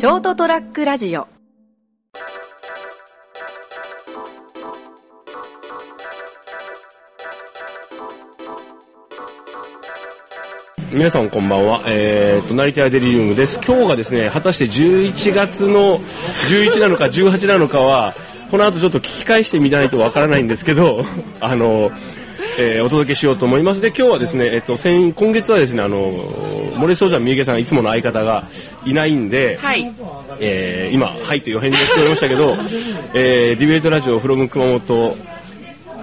ショートトラックラジオ皆さんこんばんは。えー、と、成田デリリウムです。今日がですね、果たして11月の11なのか18なのかは、この後ちょっと聞き返してみないとわからないんですけど、あの、えーお届けしようと思います。で、今日はですね、えっと、先、今月はですね、あの、漏れそうじゃん三池さん、いつもの相方がいないんで、はい。えー今、はいというお返事がしておりましたけど、えーディベートラジオ from 熊本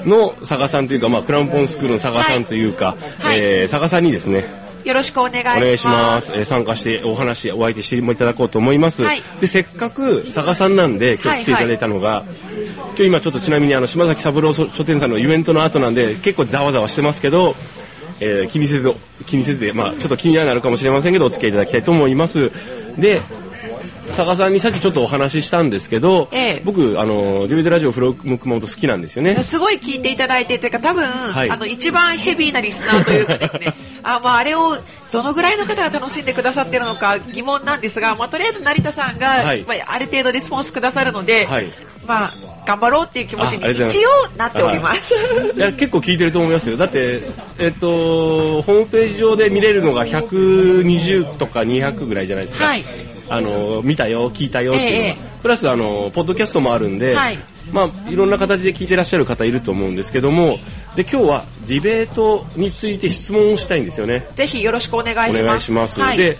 の佐賀さんというか、まあ、クラウンポンスクールの佐賀さんというか、はいえー佐賀さんにですね、よろしくお願いします。お願いします。えー参加してお話、お相手していただこうと思います。はいで、せっかく佐賀さんなんで今日来ていただいたのが、今日今ちょっとちなみにあの島崎三郎書店さんのイベントの後なんで結構ざわざわしてますけど、えー気にせず、気にせずで、まあちょっと気にはなるかもしれませんけど、お付き合いいただきたいと思います。で、佐賀さんにさっきちょっとお話ししたんですけど、ええ。僕、あの、ディベートラジオフロム熊本好きなんですよね。すごい聞いていただいてというか多分、い。あの一番ヘビーなリスナーというかですね。あ,、まあ、あれをどのぐらいの方が楽しんでくださってるのか疑問なんですが、まあ、とりあえず成田さんが、はい。まあ、ある程度レスポンスくださるので、はい。まあ、頑張ろうっていう気持ちに一応なっております。い。や結構聞いてると思いますよ。だってえっとホームページ上で見れるのが120とか200ぐらいじゃないですか、はい。あの見たよ聞いたよっていうのは、ええ。プラスあのポッドキャストもあるんで、はい。まあいろんな形で聞いてらっしゃる方いると思うんですけどもで今日はディベートについて質問をしたいんですよね。ぜひよろしくお願いします。お願いします、はい、で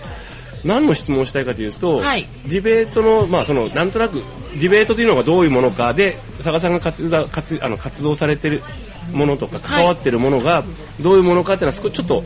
何の質問をしたいかというと、はい。ディベートのまあそのなんとなくディベートというのがどういうものかで佐賀さんが活動活あの活動されてるものとか関わってるものがどういうものかっていうのは少しちょっと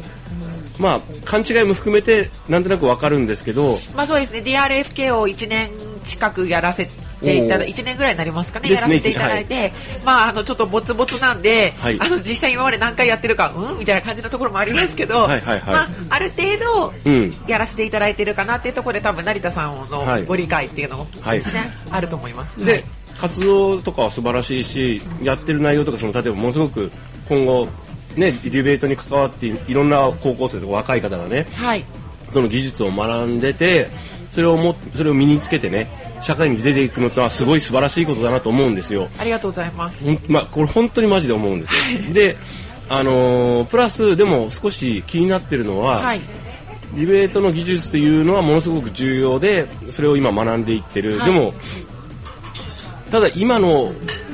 まあ勘違いも含めてなんとなくわかるんですけどまあそうですね。DRFK を1年近くやらせていただおー1年ぐらいになりますかねやらせていただいて、まああのちょっとボツボツなんで、はい。あの実際今まで何回やってるかうん？みたいな感じのところもありますけどはいはいはい。まあある程度うん。やらせていただいてるかなっていうところで多分成田さんはいのご理解っていうのもですね、あると思います。で、はい。活動とかは素晴らしいしやってる内容とかその例えばものすごく今後ねディベートに関わっていいろんな高校生とか若い方がねはい。その技術を学んでてそれをもそれを身につけてね社会に出ていくのとはすごい素晴らしいことだなと思うんですよ。ありがとうございます。まあ、これ本当にマジで思うんですよ。で、あのープラスでも少し気になってるのは、はいディベートの技術というのはものすごく重要でそれを今学んでいってる、はいでもただ今の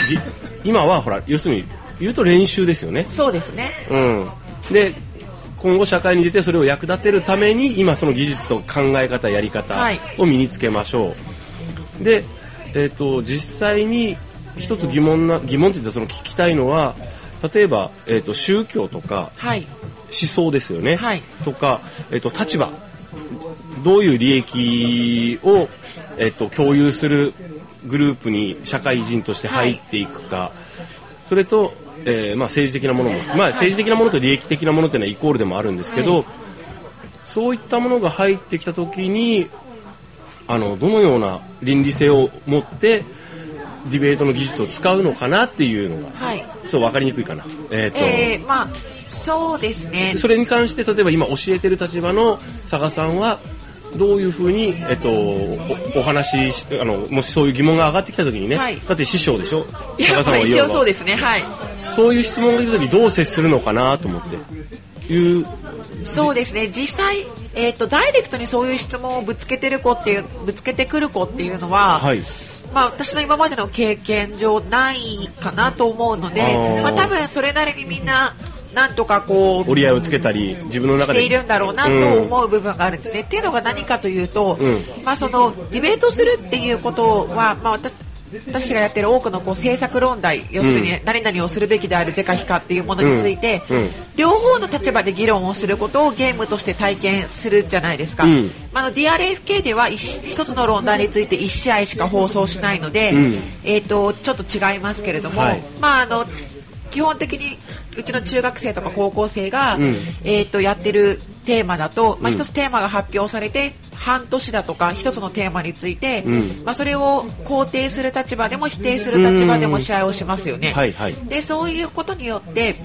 ぎ今はほら要するに言うと練習ですよね。そうですね。うん、で今後社会に出てそれを役立てるために今その技術と考え方やり方はいを身につけましょう、で、えー、と実際に一つ疑問な疑問って言ったらその聞きたいのは例えば、えー、と宗教とかはい。思想ですよね、はい。とか、えー、と立場。どういう利益を、えー、と共有するグループに社会人として入っていくか、それと、えーまあ、政治的なものも、まあ、政治的なものと利益的なものというのはイコールでもあるんですけど、はい。そういったものが入ってきた時にあのどのような倫理性を持ってディベートの技術を使うのかなっていうのが、はいちょっと分かりにくいかな。えーとえー、まあそうですね。それに関して例えば今教えてる立場の佐賀さんはどういうふうに、えっと、おお話あのもしそういう疑問が上がってきた時にね、はいだって師匠でしょ？いやまあ一いわば応そうですね。はい。そういう質問が出た時どう接するのかなと思っていうそうですね実際、えー、とダイレクトにそういう質問をぶつけてる子っていうぶつけてくる子っていうのは、はい。まあ、私の今までの経験上ないかなと思うのでまあ、多分それなりにみんななんとかこう折り合いをつけたり自分の中で。しているんだろうなと思う部分があるんですね。っていうのが何かというと、うまあ、そのディベートするっていうことは、まあ、私私がやってる多くのこう政策論題要するにうん。何々をするべきである是か非かっていうものについて、うん。うん。両方の立場で議論をすることをゲームとして体験するじゃないですか、うん。まあ、あの DRFK では一一つの論題について1試合しか放送しないので、うん。えー、とちょっと違いますけれども、はい。まああの基本的にうちの中学生とか高校生が、うん。えー、とやってるテーマだと、まあ、うん。一つテーマが発表されて半年だとか一つのテーマについて、うん。まあ、それを肯定する立場でも否定する立場でも試合をしますよね。はいはい。でそういうことによって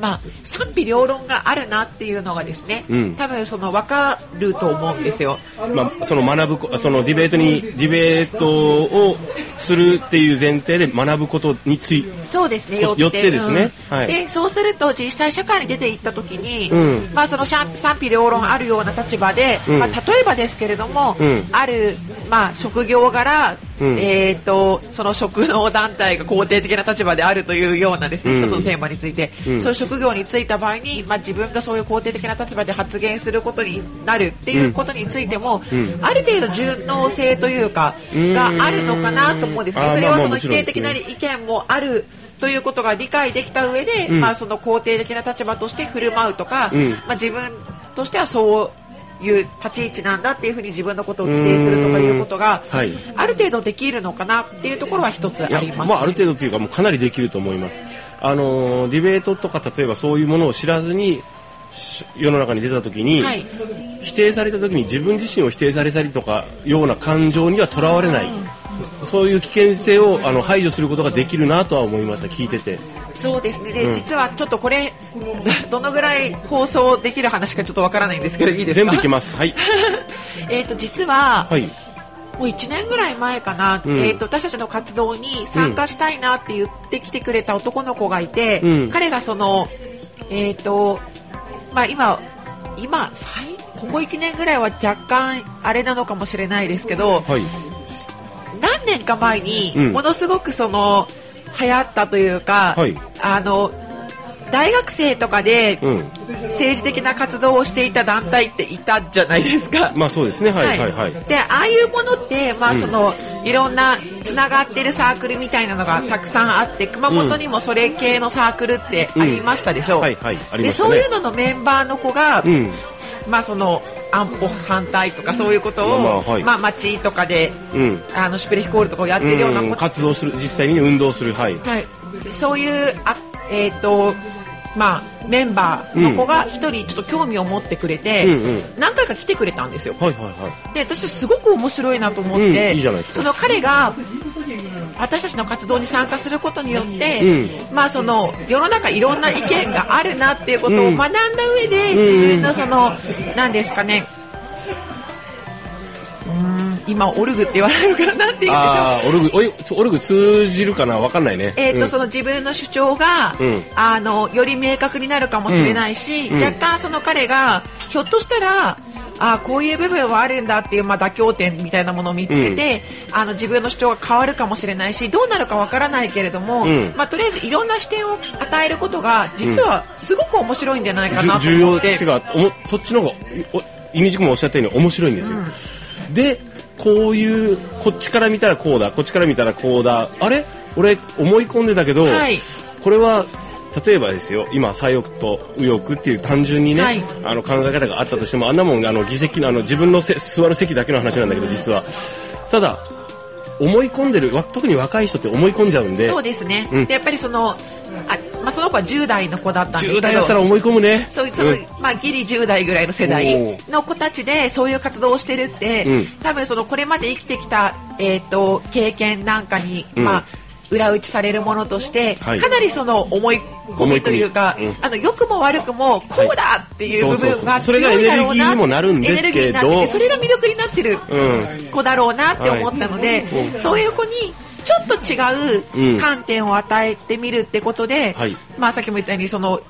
まあ、賛否両論があるなっていうのがですね、うん。多分その分かると思うんですよ。まあ、その学ぶこそのディベートにディベートをするっていう前提で学ぶことについそうですね、こよってですね。はい。で、そうすると実際社会に出ていった時に、うん。まあその賛賛否両論あるような立場で、うん。まあ例えばですけれども、うん。あるまあ職業柄、うん。えっ、とその職能団体が肯定的な立場であるというようなですね、うん。一つのテーマについて、うん。そういう職業に就いた場合に、まあ自分がそういう肯定的な立場で発言することになるっていうことについても、うん。ある程度順応性というか、があるのかなと思うんですね。うんそれはその否定的な意見もあるということが理解できた上で、うん。まあ、その肯定的な立場として振る舞うとか、うん。まあ、自分としてはそういう立ち位置なんだっていうふうに自分のことを規定するとかいうことが、はい。ある程度できるのかなっていうところは一つあります、ね。まあ、ある程度というかもうかなりできると思います。あのーディベートとか例えばそういうものを知らずにし世の中に出た時に、はい。否定された時に自分自身を否定されたりとかような感情にはとらわれない、そういう危険性をあの排除することができるなとは思いました聞いててそうですね。で、うん。実はちょっとこれ どのぐらい放送できる話かちょっとわからないんですけどいいですか？全部いきます。はい。えっと実は、はい。もう1年ぐらい前かな、うん。えー、と私たちの活動に参加したいなって言ってきてくれた男の子がいて、うん。彼がその、えーとまあ、今今最ここ1年ぐらいは若干あれなのかもしれないですけどはい。何年か前にうん。ものすごくその流行ったというか、はい。あの大学生とかでうん。政治的な活動をしていた団体っていたじゃないですか。まあそうですね。はいはい。はい、でああいうものって、まあうん。そのいろんなつながってるサークルみたいなのがたくさんあって熊本にもそれ系のサークルってありましたでしょ、うん。はいはい。ありでましたね。そういうののメンバーの子が、うん。まあその安保反対とかそういうことを、まあまあはい。まあ町とかでうん。あのシュプレヒコールとかをやってるようなうん。こと、活動する実際にね運動するはい。はい、そういうあえっ、とまあメンバーの子が一人ちょっと興味を持ってくれて、うんうん。何回か来てくれたんですよ。で私すごく面白いなと思って、その彼が私たちの活動に参加することによって、うまあその世の中いろんな意見があるなっていうことをうん学んだ上で、ん。自分のその何ですかね。今オルグって言われるからなんて言うんでしょう。オルグオルグ通じるかなわかんないね。えーとうん。その自分の主張が、うん。あのより明確になるかもしれないし、うん。若干その彼がひょっとしたらあこういう部分はあるんだっていう、まあ、妥協点みたいなものを見つけて、あの自分の主張が変わるかもしれないしどうなるかわからないけれども、うん。まあ、とりあえずいろんな視点を与えることが実はすごく面白いんじゃないかなと思って。要っていうかおもそっちの方がお意味軸もおっしゃったように面白いんですよ、でこういうこっちから見たらこうだこっちから見たらこうだ。あれ？俺思い込んでたけど、はい。これは例えばですよ今左翼と右翼っていう単純にね、はい。あの考え方があったとしてもあんなもんあの議席のあの自分のせ座る席だけの話なんだけど実は。ただ思い込んでるわ特に若い人って思い込んじゃうんで。そうですね、うん。でやっぱりそのあ、まあ、その子は10代の子だったんですけど。10代だったら思い込むね。そうその、うん。まあ、ギリ10代ぐらいの世代おの子たちでそういう活動をしてるって、うん。多分そのこれまで生きてきた、えー、と経験なんかに、うん。まあ裏打ちされるものとして、はい。かなりその思い込みというか、うん。あの良くも悪くもこうだっていう部分がそうそうそう。それが強いだろうなエネルギーにもなるんですけど。エネルギーになっててそれが魅力になってるうん子だろうなって思ったので、はい。そういう子にちょっと違う観点を与えてみるってことで、はい。まあさっきも言ったようにその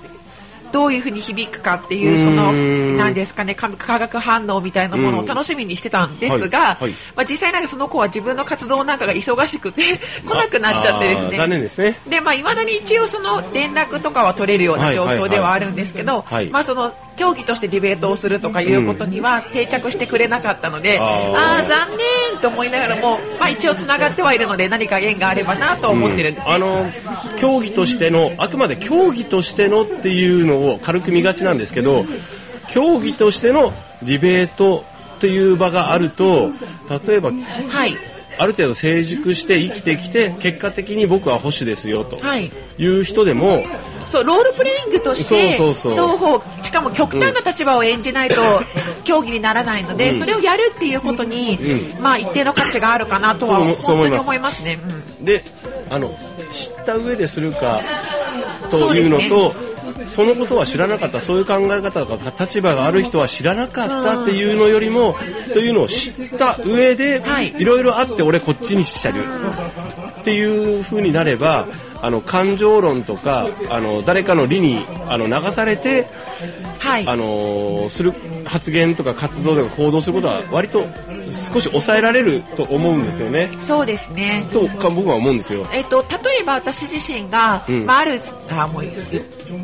どういうふうに響くかっていうそうのーんなんですかね化化学反応みたいなものを楽しみにしてたんですが、はい。はい。まあ、実際なんかその子は自分の活動なんかが忙しくて来なくなっちゃってですあー残ね念ですね。でまあ、未だに一応その連絡とかは取れるような状況ではあるんですけど、はい。まあ、その競技としてディベートをするとかいうことには定着してくれなかったので、あー。ああー残念と思いながらも、まあ、一応つながってはいるので何か縁があればなと思ってるんですね。あの競技としてのあくまで競技としてのっていうのを軽く見がちなんですけど競技としてのディベートという場があると例えばはい。ある程度成熟して生きてきて結果的に僕は保守ですよとはい。いう人でもそうロールプレイングとして双方しかも極端な立場を演じないと 競技にならないので、うん。それをやるっていうことに、うまあ一定の価値があるかなとは本当に思います。ね。うん。であの知った上でするか というのとそのことは知らなかったそういう考え方とか立場がある人は知らなかったっていうのよりも、というのを知った上で、はい。いろいろあって俺こっちにしちゃうっていう風になればあの感情論とかあの誰かの理にあの流されてはいあのーする発言とか活動とか行動することは割と少し抑えられると思うんですよね。そうですねとか僕は思うんですよ。えっと、例えば私自身が、うんまあ、あるあもう、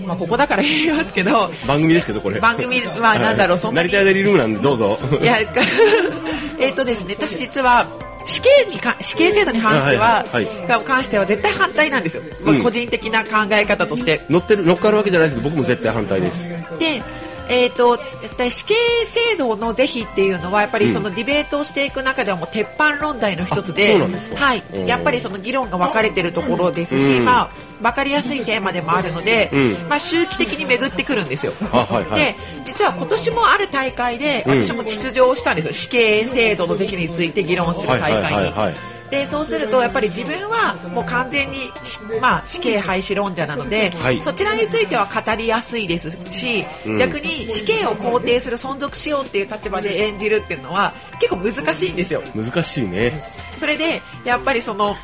まあ、ここだから言いますけど番組ですけどこれ。番組はなんだろうそんなに成田屋デリルームなんでどうぞ。いや えっとですね私実は死刑にか死刑制度に関しては、はいはいが関しては絶対反対なんですよ、まあうん個人的な考え方として。乗ってる乗っかるわけじゃないですけど僕も絶対反対です。でえー、と絶対死刑制度の是非っていうのはやっぱりそのディベートをしていく中ではもう鉄板論題の一つあでそうなんではい。うん。やっぱりその議論が分かれてるところですし、うん。まあ、分かりやすいテーマでもあるので、うん。まあ、周期的に巡ってくるんですよ。あはいはい。で実は今年もある大会でうん。私も出場したんです。よ、死刑制度の是非について議論する大会に。はいはいはいはいでそうするとやっぱり自分はもう完全にし、まあ、死刑廃止論者なので、はいそちらについては語りやすいですし、うん逆に死刑を肯定する存続しようっていう立場で演じるっていうのは結構難しいんですよ。難しいね。それでやっぱりその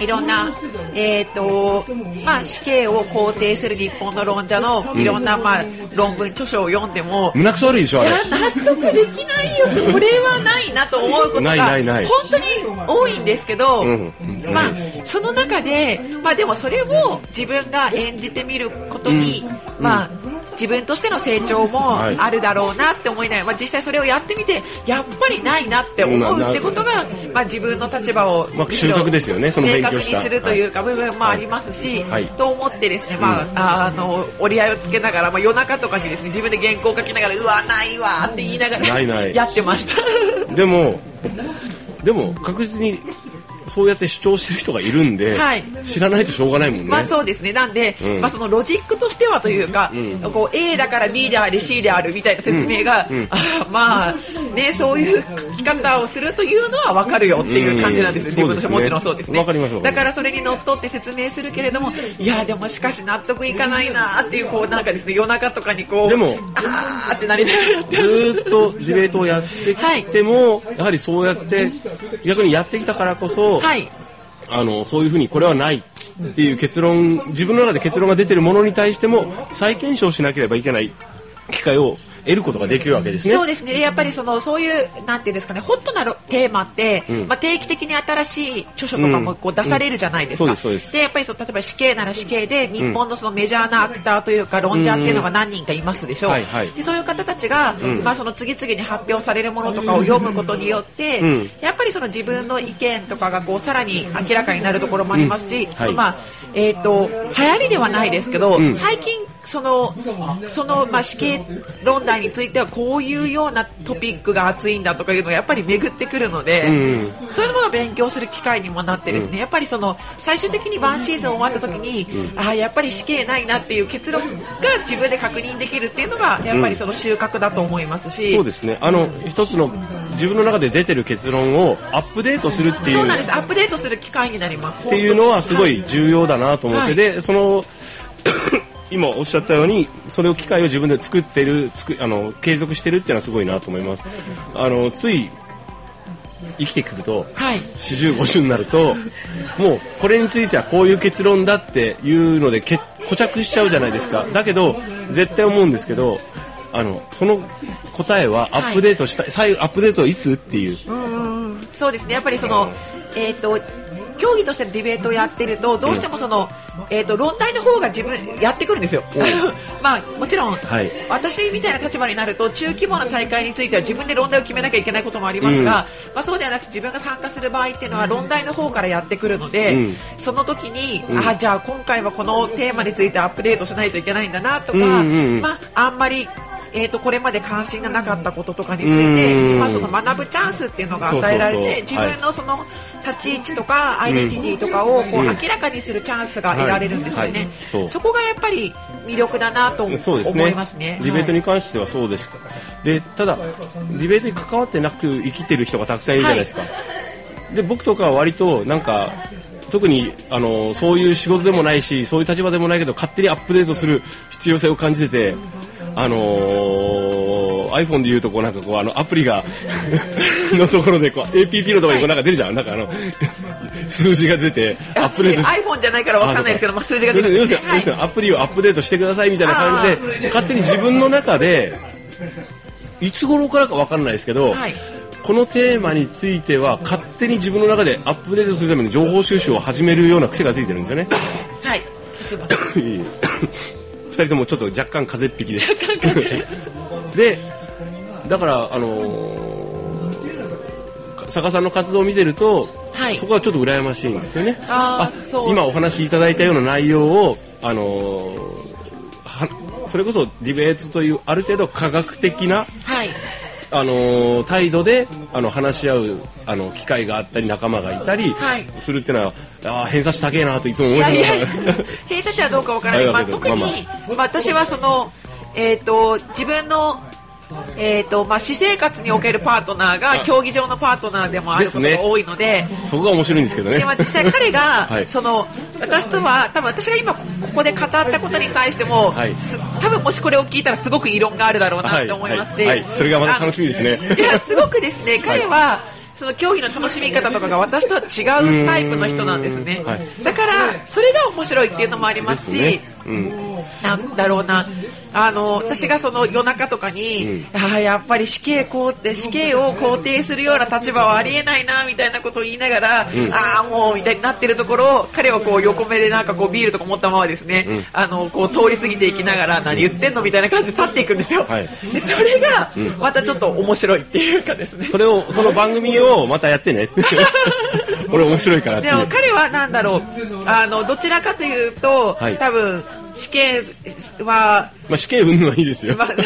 いろんな、えーとまあ、死刑を肯定する日本の論者のいろんな、まあ、論文著書を読んでも、胸くそ悪いでしょあれ。いや。納得できないよ。それはないなと思うことが本当に多いんですけど、うん。まあその中で、まあ、でもそれを自分が演じてみることに、まあ自分としての成長もはい。あるだろうなって思いながら、まあ、実際それをやってみてやっぱりないなって思うってことが、まあ、自分の立場をまあ収穫ですよねその勉強にするというか部分もありますし、はい。と思ってですね、まあ、あの折り合いをつけながら、まあ、夜中とかにですね自分で原稿を書きながらうわないわって言いながら やってました。でもでも確実にそうやって主張してる人がいるんで、はい。知らないとしょうがないもんね。まあそうですね。なんで、うん。まあそのロジックとしてはというか、うん。こう A だから B であり C であるみたいな説明が、うん。うん。あまあねそういう書き方をするというのはわかるよっていう感じなんです自分としてもちろんそうですね。わかりますだからそれにのっとって説明するけれども、いやでもしかし納得いかないなっていうこうなんかですね夜中とかにこうでもあーってなりなずーっとディベートをやってきても、やはりそうやって逆にやってきたからこそ、はい。あのそういうふうにこれはないっていう結論自分の中で結論が出てるものに対しても再検証しなければいけない機会を得ることができるわけですね。そうですね。やっぱりそのそういうなんていうんですかね、ホットなロテーマって、うん。まあ定期的に新しい著書とかもこう出されるじゃないですか。うんでです。やっぱりそう例えば死刑なら死刑で日本のそのメジャーなアクターというか論者っていうのが何人かいますでしょう。はいはい。でそういう方たちが、ん。まあその次々に発表されるものとかを読むことによって、うん。やっぱりその自分の意見とかがこうさらに明らかになるところもありますし、うん。そのまあえっ、と流行りではないですけど、ん。最近そのそのまあ死刑論題についてはこういうようなトピックが熱いんだとかいうのがやっぱり巡ってくるので、うんそういうものを勉強する機会にもなってですね、やっぱりその最終的にワンシーズン終わった時に、ああやっぱり死刑ないなっていう結論が自分で確認できるっていうのがやっぱりその収穫だと思いますし、そうですね。あの一つの自分の中で出てる結論をアップデートするっていうそうなんです。アップデートする機会になります。っていうのはすごはい重要だなと思って、はい。でその今おっしゃったようにそれを機会を自分で作ってるつくあの継続してるっていうのはすごいなと思います。あのつい生きてくるとはい。40、50になるともうこれについてはこういう結論だっていうのでけ固着しちゃうじゃないですか。だけど絶対思うんですけどあのその答えはアップデートしたい、最後アップデートいつ？っていう。そうですね。やっぱりそのえっ、と競技としてのディベートをやってるとどうしてもその、えー、と論題の方が自分やってくるんですよ、まあもちろん、はい。私みたいな立場になると中規模な大会については自分で論題を決めなきゃいけないこともありますが、まあ、そうではなくて自分が参加する場合っていうのは論題の方からやってくるので、うん。その時に、あじゃあ今回はこのテーマについてアップデートしないといけないんだなとか、うんうんうん。まあ、あんまりえー、とこれまで関心がなかったこととかについてうん。今その学ぶチャンスっていうのが与えられて自分のその立ち位置とかアイデンティティとかをこううん明らかにするチャンスが得られるんですよね、はい。はい。そこがやっぱり魅力だなと思いますね。ディベートはいに関してはそうです、でただディベートに関わってなく生きてる人がたくさんいるじゃないですか、で僕とかは割となんか特にあのそういう仕事でもないしそういう立場でもないけど勝手にアップデートする必要性を感じててあのー、iPhone で言うとこうなんかこうあのアプリが のところでこう APP のところにこうなんか出るじゃん、なんかあの 数字が出てアップデート iPhone じゃないからわかんないですけど、まあ、数字が出て。る、要するに、アプリをアップデートしてくださいみたいな感じで勝手に自分の中でいつ頃からかわかんないですけど、はい。このテーマについては勝手に自分の中でアップデートするために情報収集を始めるような癖がついてるんですよね。はい。二 人ともちょっと若干風邪っぴきで。で、だからあのー、坂さんの活動を見てると、はい、そこはちょっと羨ましいんですよね。あ今お話しいただいたような内容をあのー、それこそディベートというある程度科学的な、はい、あの態度であの話し合うあの機会があったり仲間がいたりするっていうのは、ああ偏差値高えなといつも思いながら。偏差値はどうかわからない、まあ、特に、まあまあ、私はその、えーと自分のえーとまあ、私生活におけるパートナーが競技場のパートナーでもあることが多いので、ね、そこが面白いんですけどね。で、まあ、実際彼が、はい、その私とは多分私が今ここで語ったことに対しても、はい、多分もしこれを聞いたらすごく異論があるだろうなと思いますし、はい。はい、それがまた楽しみですね。いやすごくですね。彼は、その競技の楽しみ方とかが私とは違うタイプの人なんですね、はい、だからそれが面白いっていうのもありますし、ね。うん、なんだろうな。あの私がその夜中とかに、うん、あやっぱり死刑こう死刑を肯定するような立場はありえないなみたいなことを言いながら、うん、ああもうみたいになってるところを彼はこう横目でなんかこうビールとか持ったままですね、うん、あのこう通り過ぎていきながら何言ってんのみたいな感じで去っていくんですよ、はい、でそれがまたちょっと面白いっていうかですね。それをその番組をまたやってね 俺面白いからでも彼はなんだろうあのどちらかというと、はい、多分死刑は、まあ、死刑云々はいいですよ。まあ、なんか、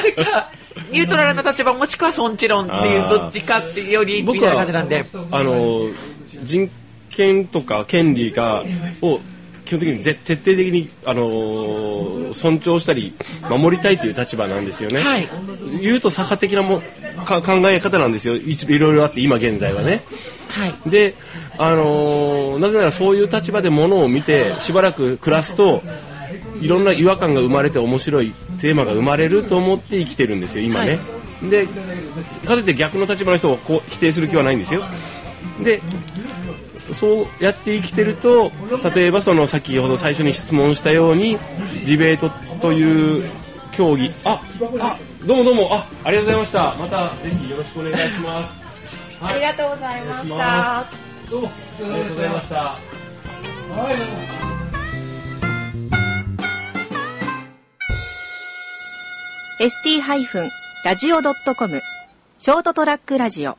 ニュートラルな立場もしくは尊知論っていうどっちかっていうよりみたいな感じなんで。あの人権とか権利がを基本的に徹底的に、あの尊重したり守りたいという立場なんですよね。はい、言うと左派的なもか考え方なんですよ。いろいろあって今現在はね。はい、で、あのなぜならそういう立場でものを見てしばらく暮らすといろんな違和感が生まれて面白いテーマが生まれると思って生きてるんですよ今ね、はい、でかといって逆の立場の人をこう否定する気はないんですよ。でそうやって生きてると例えばその先ほど最初に質問したようにディベートという競技。ああどうもどうも。あありがとうございました。またぜひよろしくお願いします、はい、ありがとうございました。どうもありがとうございました。はい。st-radio.com ショートトラックラジオ